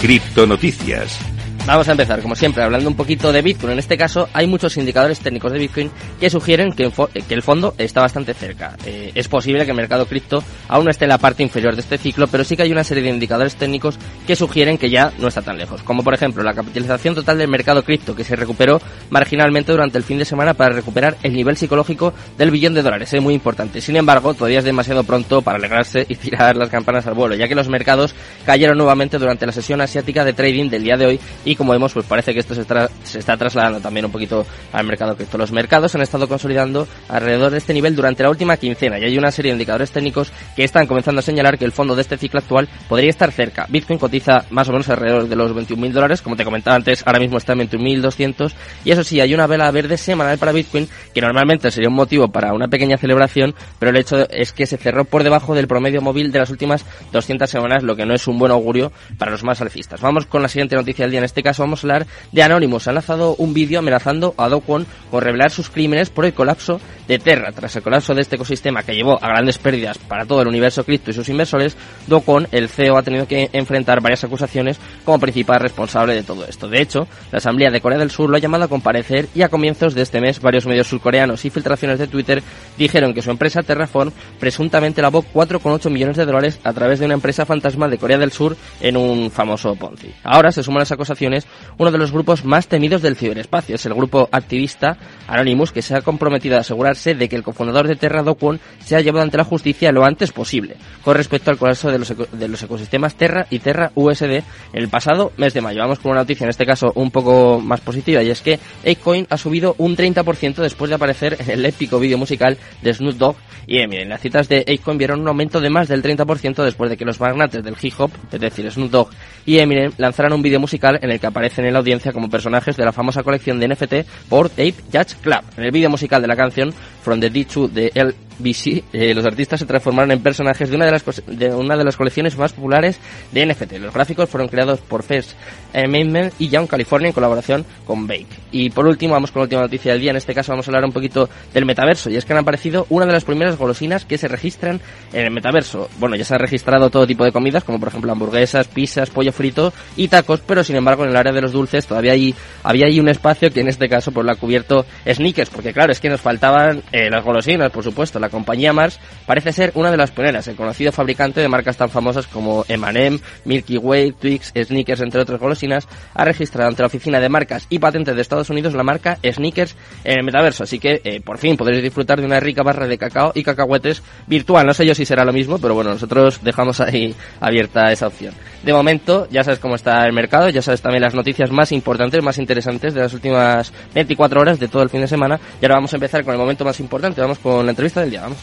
Criptonoticias. Vamos a empezar, como siempre, hablando un poquito de Bitcoin. En este caso, hay muchos indicadores técnicos de Bitcoin que sugieren que, el fondo está bastante cerca. Eh, es posible que el mercado cripto aún no esté en la parte inferior de este ciclo, pero sí que hay una serie de indicadores técnicos que sugieren que ya no está tan lejos. Como por ejemplo, la capitalización total del mercado cripto, que se recuperó marginalmente durante el fin de semana para recuperar el nivel psicológico del billón de dólares. Es muy importante. Sin embargo, todavía es demasiado pronto para alegrarse y tirar las campanas al vuelo, ya que los mercados cayeron nuevamente durante la sesión asiática de trading del día de hoy y como vemos, pues parece que esto se, se está trasladando también un poquito al mercado cripto. Los mercados han estado consolidando alrededor de este nivel durante la última quincena y hay una serie de indicadores técnicos que están comenzando a señalar que el fondo de este ciclo actual podría estar cerca. Bitcoin cotiza más o menos alrededor de los 21.000 dólares, como te comentaba antes, ahora mismo está en 21.200 y eso sí, hay una vela verde semanal para Bitcoin que normalmente sería un motivo para una pequeña celebración, pero el hecho es que se cerró por debajo del promedio móvil de las últimas 200 semanas, lo que no es un buen augurio para los más alcistas. Vamos con la siguiente noticia del día. En este caso vamos a de Anonymous. Han lanzado un vídeo amenazando a Do Kwon con revelar sus crímenes por el colapso de Terra. Tras el colapso de este ecosistema que llevó a grandes pérdidas para todo el universo cripto y sus inversores, Do Kwon, el CEO, ha tenido que enfrentar varias acusaciones como principal responsable de todo esto. De hecho, la Asamblea de Corea del Sur lo ha llamado a comparecer y a comienzos de este mes varios medios surcoreanos y filtraciones de Twitter dijeron que su empresa Terraform presuntamente lavó 4,8 millones de dólares a través de una empresa fantasma de Corea del Sur en un famoso Ponzi. Ahora se suman las acusaciones uno de los grupos más temidos del ciberespacio. Es el grupo activista Anonymous que se ha comprometido a asegurarse de que el cofundador de Terra, Do Kwon, sea llevado ante la justicia lo antes posible, con respecto al colapso de los, de los ecosistemas Terra y Terra USD el pasado mes de mayo. Vamos con una noticia, en este caso un poco más positiva, y es que Apecoin ha subido un 30% después de aparecer en el épico vídeo musical de Snoop Dogg y Eminem. Las citas de Apecoin vieron un aumento de más del 30% después de que los magnates del hip hop, es decir, Snoop Dogg y Eminem, lanzaran un vídeo musical en el que aparecen en la audiencia como personajes de la famosa colección de NFT por Ape Judge Club. En el vídeo musical de la canción From the D2 de El BC, eh, los artistas se transformaron en personajes de una de, las de una de las colecciones más populares de NFT. Los gráficos fueron creados por First Amendment y Young California en colaboración con Bake. Y por último, vamos con la última noticia del día. En este caso vamos a hablar un poquito del metaverso. Y es que han aparecido una de las primeras golosinas que se registran en el metaverso. Bueno, ya se han registrado todo tipo de comidas, como por ejemplo hamburguesas, pizzas, pollo frito y tacos, pero sin embargo en el área de los dulces todavía hay, había ahí un espacio que en este caso pues lo ha cubierto sneakers, porque claro, es que nos faltaban eh, las golosinas, por supuesto, compañía Mars parece ser una de las pioneras, el conocido fabricante de marcas tan famosas como M&M, Milky Way, Twix, Snickers, entre otras golosinas, ha registrado ante la Oficina de Marcas y Patentes de Estados Unidos la marca Snickers en el metaverso, así que eh, por fin podréis disfrutar de una rica barra de cacao y cacahuetes virtual. No sé yo si será lo mismo, pero bueno, nosotros dejamos ahí abierta esa opción. De momento, ya sabes cómo está el mercado, ya sabes también las noticias más importantes, más interesantes de las últimas 24 horas de todo el fin de semana. Y ahora vamos a empezar con el momento más importante, vamos con la entrevista del día. Vamos.